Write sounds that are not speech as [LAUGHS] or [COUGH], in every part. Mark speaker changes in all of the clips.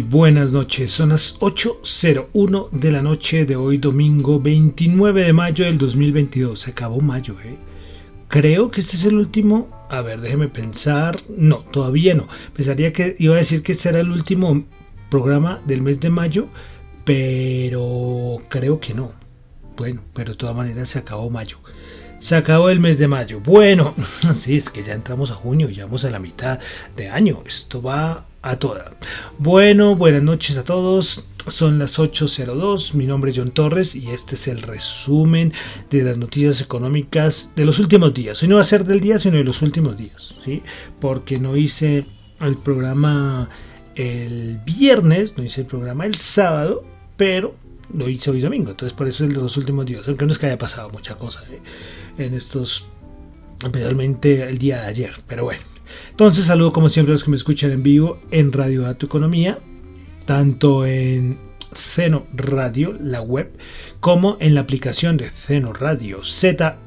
Speaker 1: Buenas noches, son las 8.01 de la noche de hoy domingo 29 de mayo del 2022. Se acabó mayo, ¿eh? Creo que este es el último... A ver, déjeme pensar. No, todavía no. Pensaría que iba a decir que este era el último programa del mes de mayo, pero creo que no. Bueno, pero de todas maneras se acabó mayo. Se acabó el mes de mayo. Bueno, [LAUGHS] sí, es que ya entramos a junio, ya vamos a la mitad de año. Esto va a toda. Bueno, buenas noches a todos. Son las 8.02. Mi nombre es John Torres y este es el resumen de las noticias económicas de los últimos días. Hoy no va a ser del día, sino de los últimos días, ¿sí? Porque no hice el programa el viernes, no hice el programa el sábado, pero lo hice hoy domingo. Entonces, por eso es de los últimos días. Aunque no es que haya pasado mucha cosa ¿eh? en estos, especialmente el día de ayer, pero bueno. Entonces saludo como siempre a los que me escuchan en vivo en Radio Dato Economía, tanto en Ceno Radio, la web, como en la aplicación de Ceno Radio, Z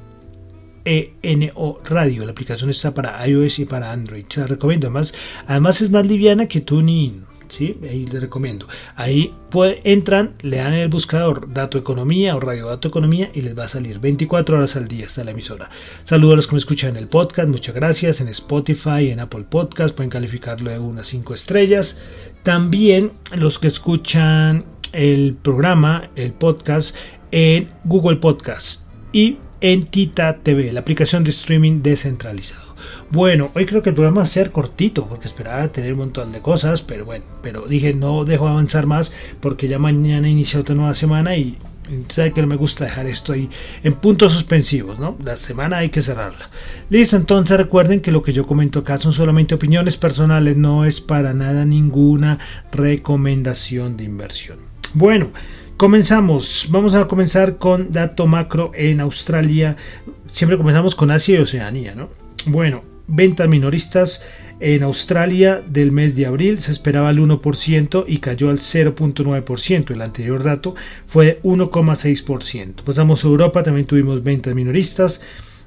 Speaker 1: E N O Radio. La aplicación está para iOS y para Android. Se la recomiendo. Además, además es más liviana que TuneIn. Ahí les recomiendo. Ahí entran, le dan en el buscador Dato Economía o Radio Dato Economía y les va a salir 24 horas al día hasta la emisora. Saludos a los que me escuchan en el podcast, muchas gracias. En Spotify, en Apple Podcast, pueden calificarlo de unas 5 estrellas. También los que escuchan el programa, el podcast, en Google Podcast y en Tita TV, la aplicación de streaming descentralizado. Bueno, hoy creo que el programa va a ser cortito porque esperaba tener un montón de cosas, pero bueno, pero dije no dejo avanzar más porque ya mañana inicia otra nueva semana y sabe que no me gusta dejar esto ahí en puntos suspensivos, ¿no? La semana hay que cerrarla. Listo, entonces recuerden que lo que yo comento acá son solamente opiniones personales, no es para nada ninguna recomendación de inversión. Bueno, comenzamos. Vamos a comenzar con dato macro en Australia. Siempre comenzamos con Asia y Oceanía, ¿no? Bueno, ventas minoristas en Australia del mes de abril se esperaba el 1% y cayó al 0.9%. El anterior dato fue 1,6%. Pasamos a Europa, también tuvimos ventas minoristas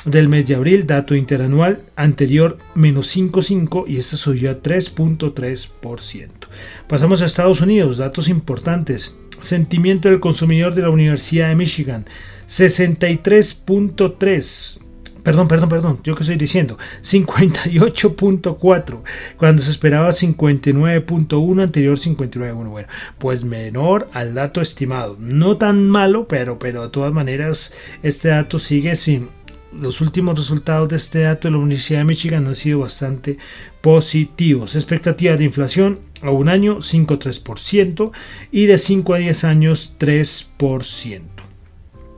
Speaker 1: del mes de abril, dato interanual anterior menos 5,5 y este subió a 3.3%. Pasamos a Estados Unidos, datos importantes. Sentimiento del consumidor de la Universidad de Michigan, 63.3 Perdón, perdón, perdón, yo que estoy diciendo, 58.4, cuando se esperaba 59.1, anterior 59.1. Bueno, pues menor al dato estimado. No tan malo, pero, pero de todas maneras, este dato sigue sin. Los últimos resultados de este dato de la Universidad de Michigan han sido bastante positivos. Expectativa de inflación a un año 5,3% y de 5 a 10 años 3%.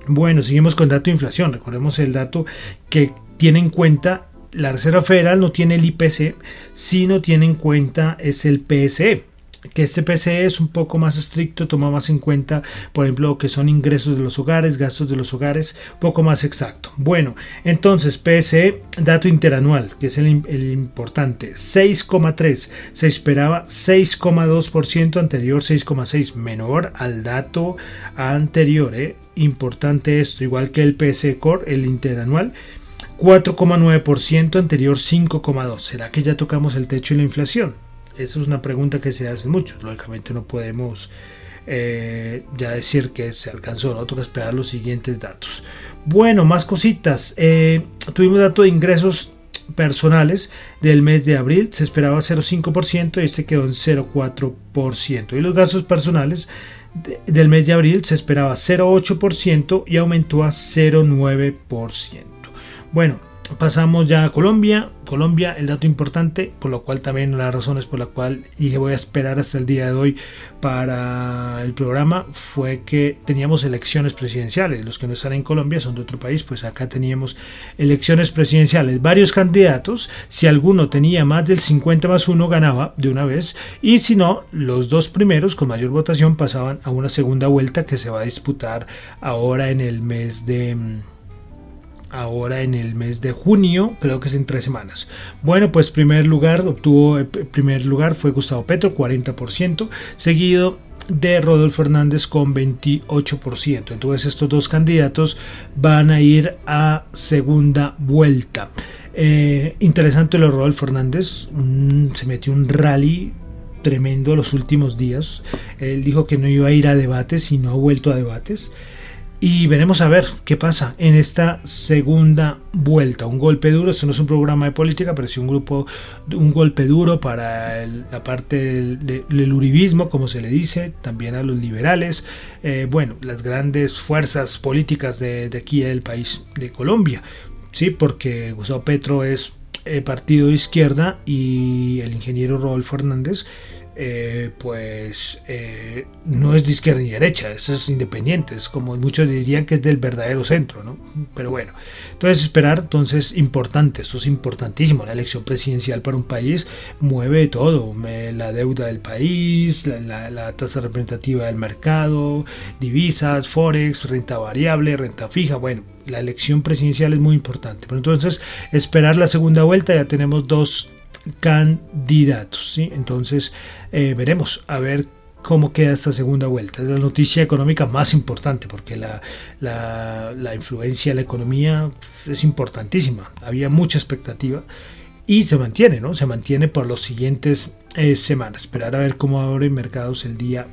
Speaker 1: Bueno, seguimos con dato de inflación. Recordemos el dato que tiene en cuenta la Reserva Federal no tiene el IPC, sino tiene en cuenta es el PSE que este PCE es un poco más estricto, toma más en cuenta, por ejemplo, lo que son ingresos de los hogares, gastos de los hogares, poco más exacto. Bueno, entonces PSE, dato interanual, que es el, importante, 6,3, se esperaba 6,2%, anterior 6,6, menor al dato anterior, ¿eh? importante esto, igual que el PSE Core, el interanual. 4,9%, anterior 5,2. ¿Será que ya tocamos el techo de la inflación? Esa es una pregunta que se hace mucho. Lógicamente no podemos eh, ya decir que se alcanzó, no toca esperar los siguientes datos. Bueno, más cositas. Eh, tuvimos datos de ingresos personales del mes de abril, se esperaba 0,5% y este quedó en 0,4%. Y los gastos personales del mes de abril se esperaba 0,8% y aumentó a 0,9%. Bueno, pasamos ya a Colombia. Colombia, el dato importante, por lo cual también las razones por la cual dije voy a esperar hasta el día de hoy para el programa fue que teníamos elecciones presidenciales. Los que no están en Colombia son de otro país, pues acá teníamos elecciones presidenciales. Varios candidatos, si alguno tenía más del 50 más 1 ganaba de una vez y si no, los dos primeros con mayor votación pasaban a una segunda vuelta que se va a disputar ahora en el mes de ahora en el mes de junio, creo que es en tres semanas. Bueno, pues primer lugar obtuvo, eh, primer lugar fue Gustavo Petro, 40%, seguido de Rodolfo Hernández con 28%. Entonces estos dos candidatos van a ir a segunda vuelta. Eh, interesante lo de Rodolfo Hernández, se metió un rally tremendo los últimos días. Él dijo que no iba a ir a debates y no ha vuelto a debates y veremos a ver qué pasa en esta segunda vuelta. Un golpe duro, esto no es un programa de política, pero sí un grupo, un golpe duro para la parte del, uribismo, como se le dice, también a los liberales, eh, bueno, las grandes fuerzas políticas de, aquí del país, de Colombia, sí, porque Gustavo Petro es eh, partido de izquierda y el ingeniero Rodolfo Hernández eh, pues eh, no es de izquierda ni derecha, es independiente, es como muchos dirían que es del verdadero centro, ¿no? Pero bueno, entonces esperar, entonces importante, eso es importantísimo, la elección presidencial para un país mueve todo, la deuda del país, la tasa representativa del mercado, divisas, forex, renta variable, renta fija, bueno, la elección presidencial es muy importante, pero entonces esperar la segunda vuelta, ya tenemos dos candidatos. ¿sí? Entonces eh, veremos a ver cómo queda esta segunda vuelta. Es la noticia económica más importante porque la, la, influencia de la economía es importantísima. Había mucha expectativa y se mantiene, ¿no? Se mantiene por las siguientes eh, semanas. Esperar a ver cómo abren mercados el día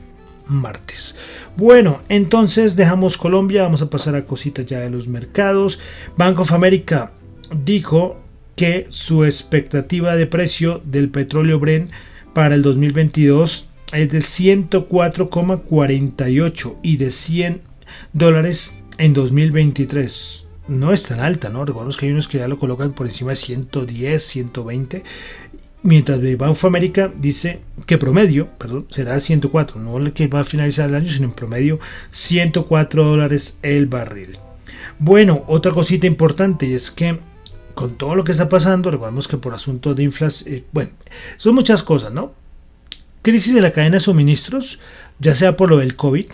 Speaker 1: martes. Bueno, entonces dejamos Colombia, vamos a pasar a cositas ya de los mercados. Bank of America dijo que su expectativa de precio del petróleo Brent para el 2022 es de 104,48 y de 100 dólares en 2023. No es tan alta, ¿no? Recordemos que hay unos que ya lo colocan por encima de 110, 120. Mientras Bank of America dice que promedio, perdón, será 104, no el que va a finalizar el año, sino en promedio 104 dólares el barril. Bueno, otra cosita importante es que con todo lo que está pasando, recordemos que por asuntos de inflación, eh, bueno, son muchas cosas, ¿no? Crisis de la cadena de suministros, ya sea por lo del COVID,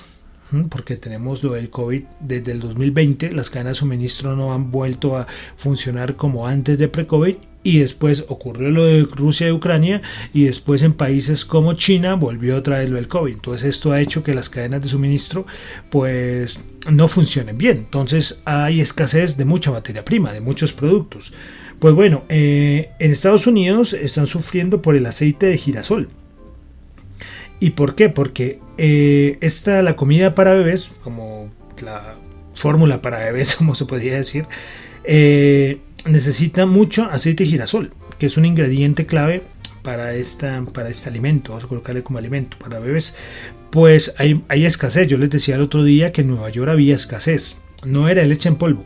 Speaker 1: porque tenemos lo del COVID desde el 2020, las cadenas de suministro no han vuelto a funcionar como antes de pre-COVID y después ocurrió lo de Rusia y Ucrania y después en países como China volvió otra vez lo del COVID. Entonces esto ha hecho que las cadenas de suministro pues no funcionen bien. Entonces hay escasez de mucha materia prima, de muchos productos. Pues bueno, eh, en Estados Unidos están sufriendo por el aceite de girasol. ¿Y por qué? Porque eh, esta, la comida para bebés, como la fórmula para bebés, [LAUGHS] como se podría decir, eh, necesita mucho aceite girasol, que es un ingrediente clave para, esta, para este alimento, vamos a colocarle como alimento para bebés. Pues hay, hay escasez, yo les decía el otro día que en Nueva York había escasez, no era leche en polvo.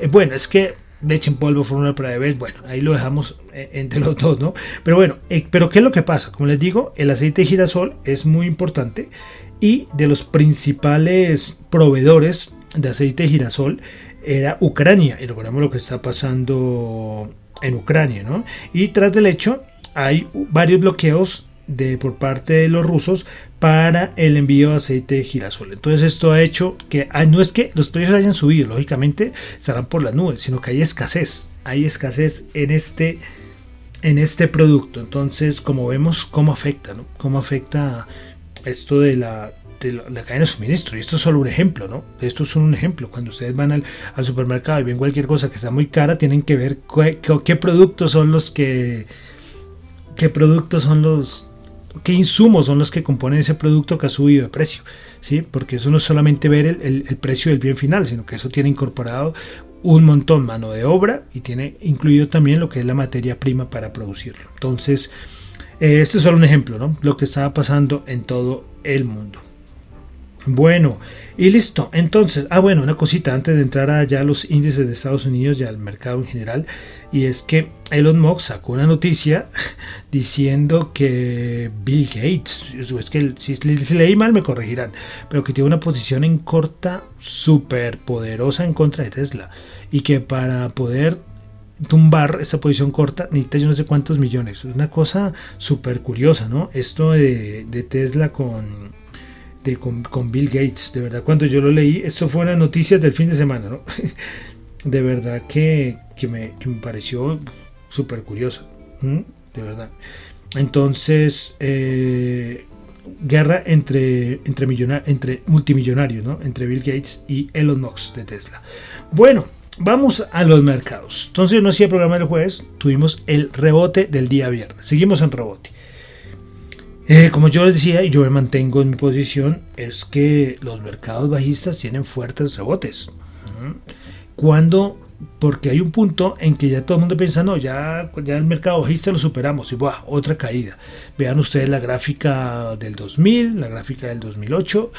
Speaker 1: Eh, bueno, es que leche en polvo, fórmula para bebés, bueno, ahí lo dejamos eh, entre los dos, ¿no? Pero bueno, eh, pero ¿qué es lo que pasa? Como les digo, el aceite de girasol es muy importante y de los principales proveedores de aceite de girasol era Ucrania, y recordemos lo que está pasando en Ucrania, ¿no? Y tras del hecho, hay varios bloqueos de, por parte de los rusos para el envío de aceite de girasol. Entonces esto ha hecho que ah, no es que los precios hayan subido, lógicamente estarán por las nubes, sino que hay escasez, hay escasez en este en este producto. Entonces, como vemos cómo afecta, ¿no? Cómo afecta esto de la la, cadena de suministro. Y esto es solo un ejemplo, ¿no? Esto es un ejemplo. Cuando ustedes van al, supermercado y ven cualquier cosa que está muy cara, tienen que ver qué, productos son los que. qué productos son los. qué insumos son los que componen ese producto que ha subido de precio. ¿sí? Porque eso no es solamente ver el, precio del bien final, sino que eso tiene incorporado un montón mano de obra y tiene incluido también lo que es la materia prima para producirlo. Entonces, eh, este es solo un ejemplo, ¿no? Lo que está pasando en todo el mundo. Bueno, y listo. Entonces, ah, bueno, una cosita antes de entrar allá a los índices de Estados Unidos y al mercado en general, y es que Elon Musk sacó una noticia [LAUGHS] diciendo que Bill Gates, es que si, leí mal me corregirán, pero que tiene una posición en corta súper poderosa en contra de Tesla, y que para poder tumbar esa posición corta necesita yo no sé cuántos millones. Es una cosa súper curiosa, ¿no? Esto de, de Tesla con con, Bill Gates. De verdad, cuando yo lo leí, esto fue una noticia del fin de semana, ¿no? [LAUGHS] de verdad que, me, pareció súper curioso. De verdad. Entonces, eh, guerra entre, entre, entre multimillonarios, ¿no? Entre Bill Gates y Elon Musk de Tesla. Bueno, vamos a los mercados. Entonces, no hacía programa el jueves, tuvimos el rebote del día viernes. Seguimos en rebote. Eh, como yo les decía, y yo me mantengo en mi posición, es que los mercados bajistas tienen fuertes rebotes. Cuando, porque hay un punto en que ya todo el mundo piensa, no, ya, ya el mercado bajista lo superamos y ¡buah! otra caída. Vean ustedes la gráfica del 2000, la gráfica del 2008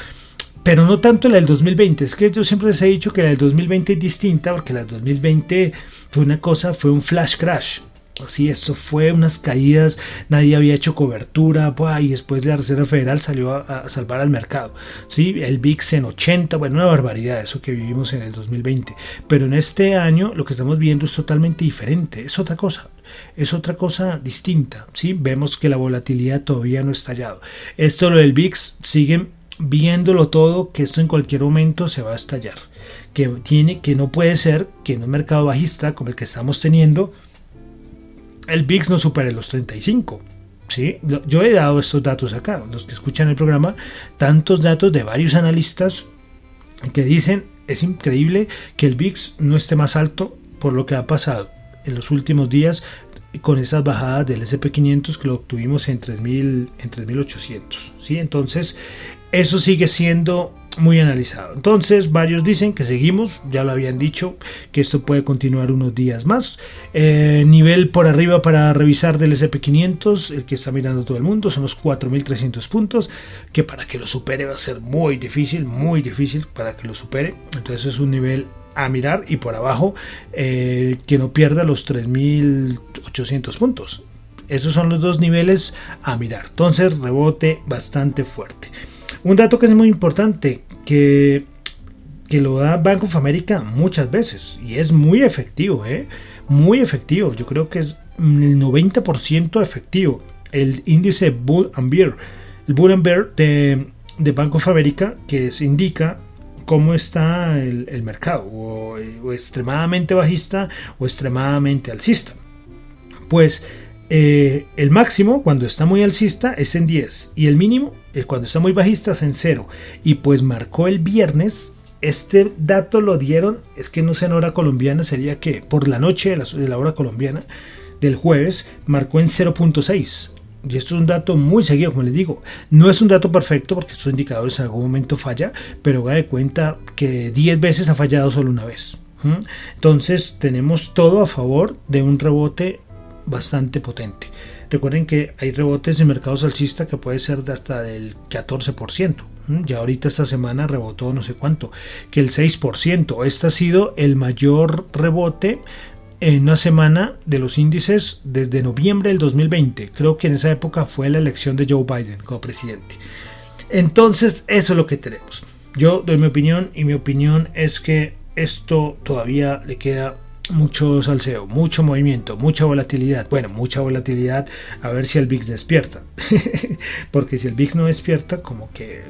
Speaker 1: pero no tanto la del 2020. Es que yo siempre les he dicho que la del 2020 es distinta porque la del 2020 fue una cosa, fue un flash crash. Sí, eso fue unas caídas, nadie había hecho cobertura, y después la Reserva Federal salió a, salvar al mercado. ¿sí? El VIX en 80, bueno, una barbaridad eso que vivimos en el 2020. Pero en este año lo que estamos viendo es totalmente diferente, es otra cosa, es otra cosa distinta. ¿sí? Vemos que la volatilidad todavía no ha estallado. Esto lo del VIX siguen viéndolo todo, que esto en cualquier momento se va a estallar. Que, tiene, que no puede ser que en un mercado bajista como el que estamos teniendo, el VIX no supere los 35. ¿sí? Yo he dado estos datos acá, los que escuchan el programa, tantos datos de varios analistas que dicen es increíble que el VIX no esté más alto por lo que ha pasado en los últimos días con esas bajadas del SP500 que lo obtuvimos en 3000 en 3800 ¿sí? entonces eso sigue siendo muy analizado. Entonces, varios dicen que seguimos, ya lo habían dicho, que esto puede continuar unos días más. Eh, nivel por arriba para revisar del SP500, el que está mirando todo el mundo, son los 4.300 puntos, que para que lo supere va a ser muy difícil, muy difícil para que lo supere. Entonces es un nivel a mirar y por abajo eh, que no pierda los 3.800 puntos. Esos son los dos niveles a mirar. Entonces, rebote bastante fuerte. Un dato que es muy importante, que, que lo da Bank of America muchas veces y es muy efectivo, ¿eh? muy efectivo. Yo creo que es el 90% efectivo. El índice Bull and Bear, el Bull and Bear de, de Bank of America, que se indica cómo está el, mercado, o, o, extremadamente bajista o extremadamente alcista. Pues eh, el máximo cuando está muy alcista es en 10 y el mínimo es cuando está muy bajista es en 0. Y pues marcó el viernes, este dato lo dieron, es que no sé en hora colombiana, sería que por la noche de la, hora colombiana del jueves marcó en 0.6. Y esto es un dato muy seguido, como les digo. No es un dato perfecto porque estos indicadores en algún momento falla, pero haga de cuenta que 10 veces ha fallado solo una vez. Entonces tenemos todo a favor de un rebote bastante potente. Recuerden que hay rebotes en mercados alcista que puede ser de hasta del 14%. Ya ahorita esta semana rebotó no sé cuánto, que el 6%. Este ha sido el mayor rebote en una semana de los índices desde noviembre del 2020. Creo que en esa época fue la elección de Joe Biden como presidente. Entonces, eso es lo que tenemos. Yo doy mi opinión y mi opinión es que esto todavía le queda mucho salseo, mucho movimiento, mucha volatilidad. Bueno, mucha volatilidad, a ver si el VIX despierta. [LAUGHS] Porque si el VIX no despierta, como que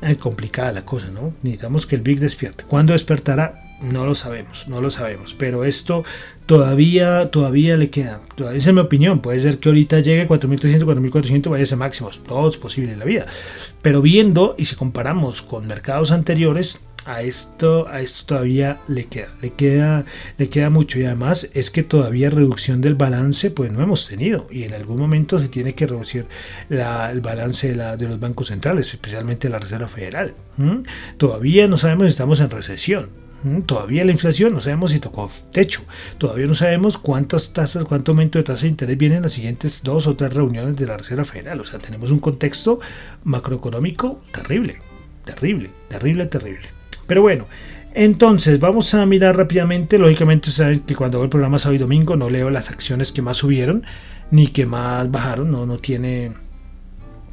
Speaker 1: es complicada la cosa, ¿no? Necesitamos que el VIX despierte. ¿Cuándo despertará? No lo sabemos, no lo sabemos. Pero esto todavía, todavía le queda. Todavía es mi opinión. Puede ser que ahorita llegue 4.300, 4.400, vaya a máximos. Todo es posible en la vida. Pero viendo y si comparamos con mercados anteriores, a esto, a esto todavía le queda, le queda, le queda mucho y además es que todavía reducción del balance pues no hemos tenido y en algún momento se tiene que reducir el balance de, los bancos centrales, especialmente la Reserva Federal. Todavía no sabemos si estamos en recesión. Todavía la inflación no sabemos si tocó techo. Todavía no sabemos cuántas tasas, cuánto aumento de tasa de interés vienen en las siguientes dos o tres reuniones de la Reserva Federal. O sea, tenemos un contexto macroeconómico terrible terrible, terrible, terrible. Pero bueno, entonces vamos a mirar rápidamente. Lógicamente, saben que cuando hago el programa sábado y domingo no leo las acciones que más subieron ni que más bajaron, no, no tiene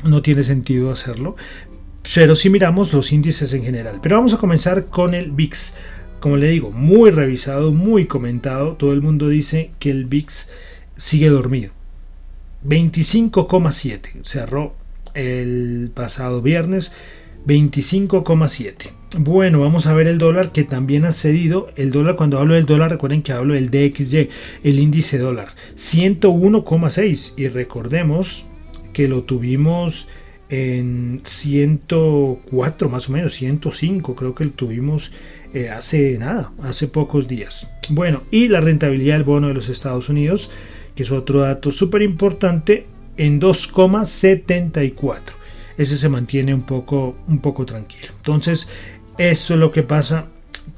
Speaker 1: no tiene sentido hacerlo. Pero sí miramos los índices en general. Pero vamos a comenzar con el VIX. Como le digo, muy revisado, muy comentado. Todo el mundo dice que el VIX sigue dormido. 25,7 cerró el pasado viernes 25,7 bueno vamos a ver el dólar que también ha cedido. El dólar cuando hablo del dólar recuerden que hablo del DXY el índice dólar 101,6 y recordemos que lo tuvimos en 104 más o menos 105 creo que lo tuvimos eh, hace nada hace pocos días. Bueno y la rentabilidad del bono de los Estados Unidos que es otro dato súper importante, en 2,74. Ese se mantiene un poco, un poco tranquilo. Entonces, esto es lo que pasa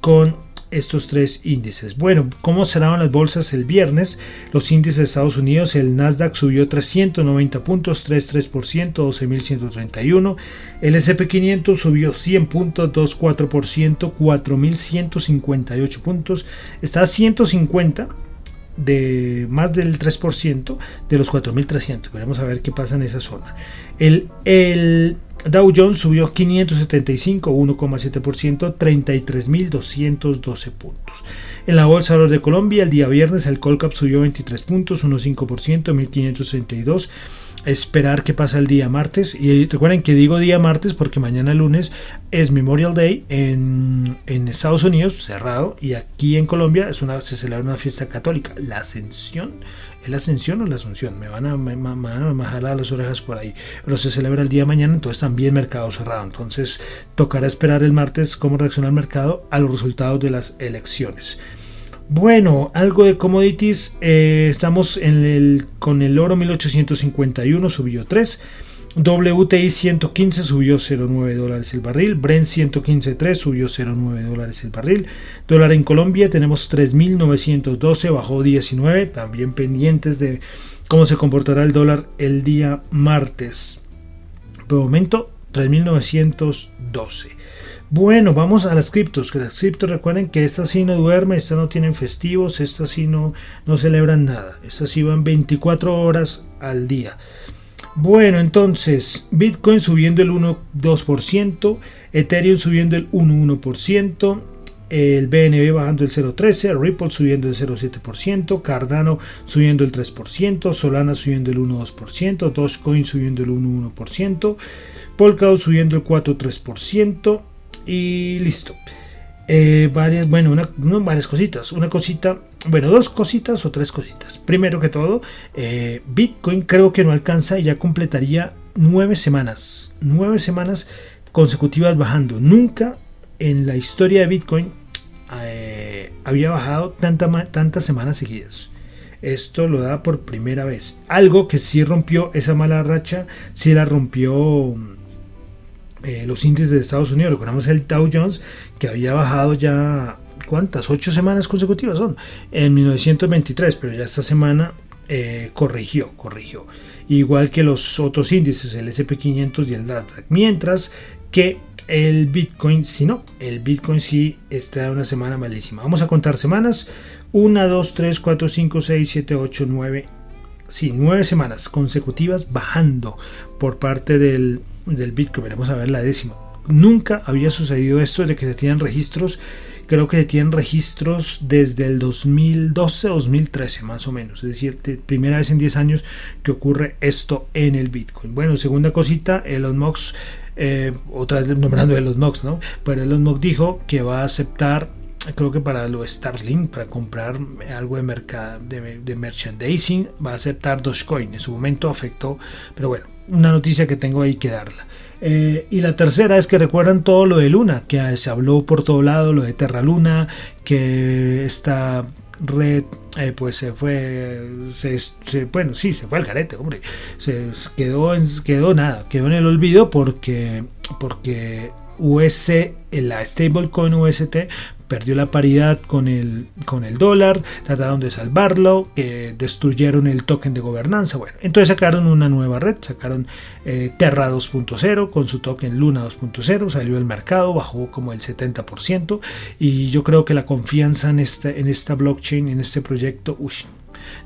Speaker 1: con estos tres índices. Bueno, ¿cómo cerraron las bolsas el viernes? Los índices de Estados Unidos, el Nasdaq subió 390 puntos, 3,3%, 12.131. El SP500 subió 100 puntos, 2,4%, 4.158 puntos. Está a 150 de más del 3% de los 4.300. Veremos a ver qué pasa en esa zona. El, Dow Jones subió 575, 1,7%, 33.212 puntos. En la Bolsa de Colombia, el día viernes, el Colcap subió 23 puntos, 1,5%, 1.562 esperar qué pasa el día martes. Y recuerden que digo día martes porque mañana lunes es Memorial Day en, Estados Unidos, cerrado, y aquí en Colombia es una, se celebra una fiesta católica, la Ascensión. ¿Es la Ascensión o la Asunción? Me van a, me, las orejas por ahí. Pero se celebra el día de mañana, entonces también mercado cerrado. Entonces tocará esperar el martes cómo reacciona el mercado a los resultados de las elecciones. Bueno, algo de commodities. Eh, estamos el, con el oro 1851, subió 3. WTI 115 subió 0,9 dólares el barril. Brent 115.3 subió 0,9 dólares el barril. Dólar en Colombia tenemos 3.912, bajó 19. También pendientes de cómo se comportará el dólar el día martes. Por momento 3.912. Bueno, vamos a las criptos, que las criptos recuerden que estas sí no duermen, estas no tienen festivos, estas sí no, celebran nada, estas sí van 24 horas al día. Bueno, entonces, Bitcoin subiendo el 1,2%, Ethereum subiendo el 1,1%, el BNB bajando el 0,13%, Ripple subiendo el 0,7%, Cardano subiendo el 3%, Solana subiendo el 1,2%, Dogecoin subiendo el 1,1%, Polkadot subiendo el 4,3%, y listo. Eh, varias, bueno, una, varias cositas. Una cosita, bueno, dos cositas o tres cositas. Primero que todo, eh, Bitcoin creo que no alcanza y ya completaría nueve semanas. Nueve semanas consecutivas bajando. Nunca en la historia de Bitcoin eh, había bajado tanta, tantas semanas seguidas. Esto lo da por primera vez. Algo que sí rompió esa mala racha, sí la rompió eh, los índices de Estados Unidos. Recordamos el Dow Jones que había bajado ya, ¿cuántas? Ocho semanas consecutivas son, en 1923, pero ya esta semana eh, corrigió, corrigió. Igual que los otros índices, el SP500 y el Nasdaq. Mientras que el Bitcoin, si no, el Bitcoin sí está una semana malísima. Vamos a contar semanas. 1, 2, 3, 4, 5, 6, 7, 8, 9. Sí, 9 semanas consecutivas bajando por parte del, del Bitcoin. Veremos a ver la décima. Nunca había sucedido esto de que se tienen registros. Creo que se tienen registros desde el 2012-2013 más o menos. Es decir, primera vez en 10 años que ocurre esto en el Bitcoin. Bueno, segunda cosita, Elon Musk, eh, otra vez nombrando Elon Musk, ¿no? Pero Elon Musk dijo que va a aceptar creo que para lo Starlink, para comprar algo de, mercado, de, de, merchandising, va a aceptar Dogecoin. En su momento afectó, pero bueno, una noticia que tengo ahí que darla. Eh, y la tercera es que recuerdan todo lo de Luna, que se habló por todo lado, lo de Terra Luna, que esta red eh, pues se fue, se, bueno, sí, se fue al garete, hombre, se quedó, en, quedó nada, quedó en el olvido porque, porque US, la stablecoin UST, perdió la paridad con el, con el dólar, trataron de salvarlo, destruyeron el token de gobernanza. Bueno, entonces sacaron una nueva red, sacaron eh, Terra 2.0 con su token Luna 2.0, salió al mercado, bajó como el 70% y yo creo que la confianza en esta, en esta blockchain, en este proyecto, uy,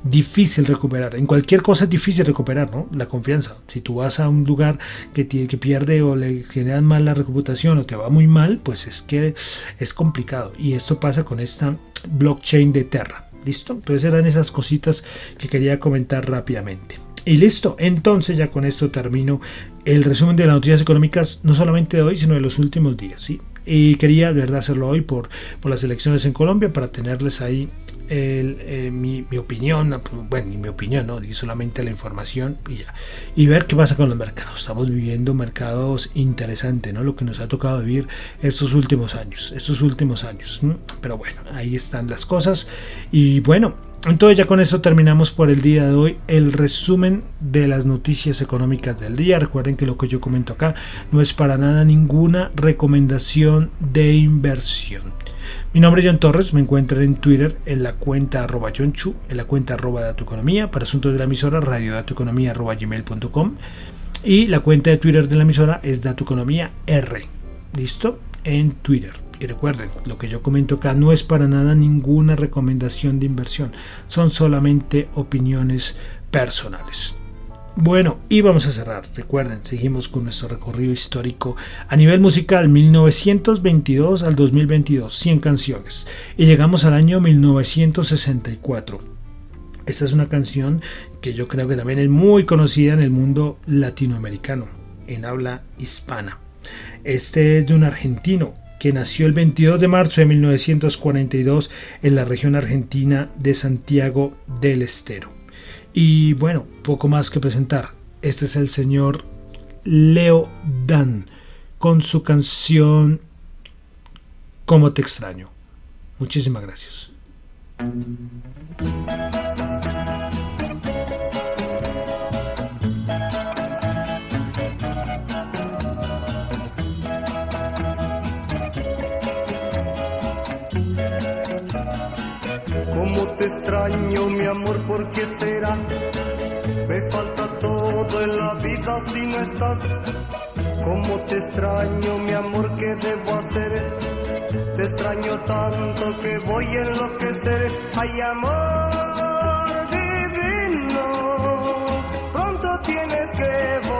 Speaker 1: difícil recuperar. En cualquier cosa es difícil recuperar, ¿no? La confianza. Si tú vas a un lugar que, tiene, que pierde o le generan mal la reputación o te va muy mal, pues es que es complicado. Y esto pasa con esta blockchain de Terra. ¿Listo? Entonces eran esas cositas que quería comentar rápidamente. Y listo, entonces ya con esto termino el resumen de las noticias económicas, no solamente de hoy, sino de los últimos días. ¿sí? Y quería de verdad hacerlo hoy por, por las elecciones en Colombia para tenerles ahí eh, mi, opinión, bueno, mi opinión, no, y solamente la información y ya. Y ver qué pasa con los mercados. Estamos viviendo mercados interesantes, ¿no? Lo que nos ha tocado vivir estos últimos años, estos últimos años. Pero bueno, ahí están las cosas. Y bueno, entonces ya con eso terminamos por el día de hoy el resumen de las noticias económicas del día. Recuerden que lo que yo comento acá no es para nada ninguna recomendación de inversión. Mi nombre es John Torres, me encuentran en Twitter en la cuenta arroba John Chu, en la cuenta arroba Economía, para asuntos de la emisora radiodatoeconomía arroba gmail.com y la cuenta de Twitter de la emisora es Economía R. ¿Listo? En Twitter. Y recuerden, lo que yo comento acá no es para nada ninguna recomendación de inversión, son solamente opiniones personales. Bueno, y vamos a cerrar. Recuerden, seguimos con nuestro recorrido histórico a nivel musical 1922 al 2022, 100 canciones. Y llegamos al año 1964. Esta es una canción que yo creo que también es muy conocida en el mundo latinoamericano, en habla hispana. Este es de un argentino que nació el 22 de marzo de 1942 en la región argentina de Santiago del Estero. Y bueno, poco más que presentar. Este es el señor Leo Dan con su canción Cómo te extraño. Muchísimas gracias.
Speaker 2: Extraño, mi amor, ¿por qué será? Me falta todo en la vida si no estás. ¿Cómo te extraño, mi amor, qué debo hacer? Te extraño tanto que voy a enloquecer. Ay, amor divino, pronto tienes que volver.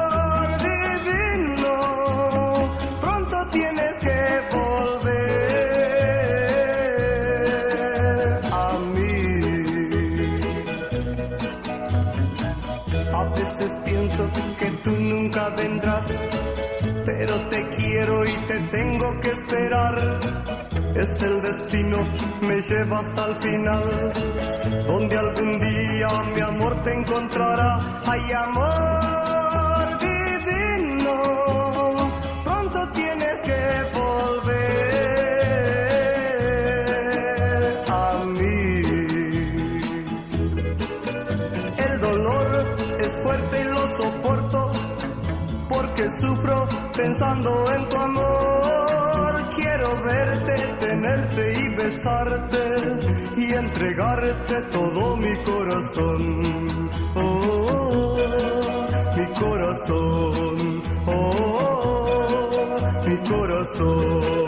Speaker 2: pero te quiero y te tengo que esperar. Es el destino, me lleva hasta el final, donde algún día mi amor te encontrará. Ay, amor sufro pensando en tu amor. Quiero verte, tenerte y besarte y entregarte todo mi corazón. Oh, mi corazón, oh, mi corazón.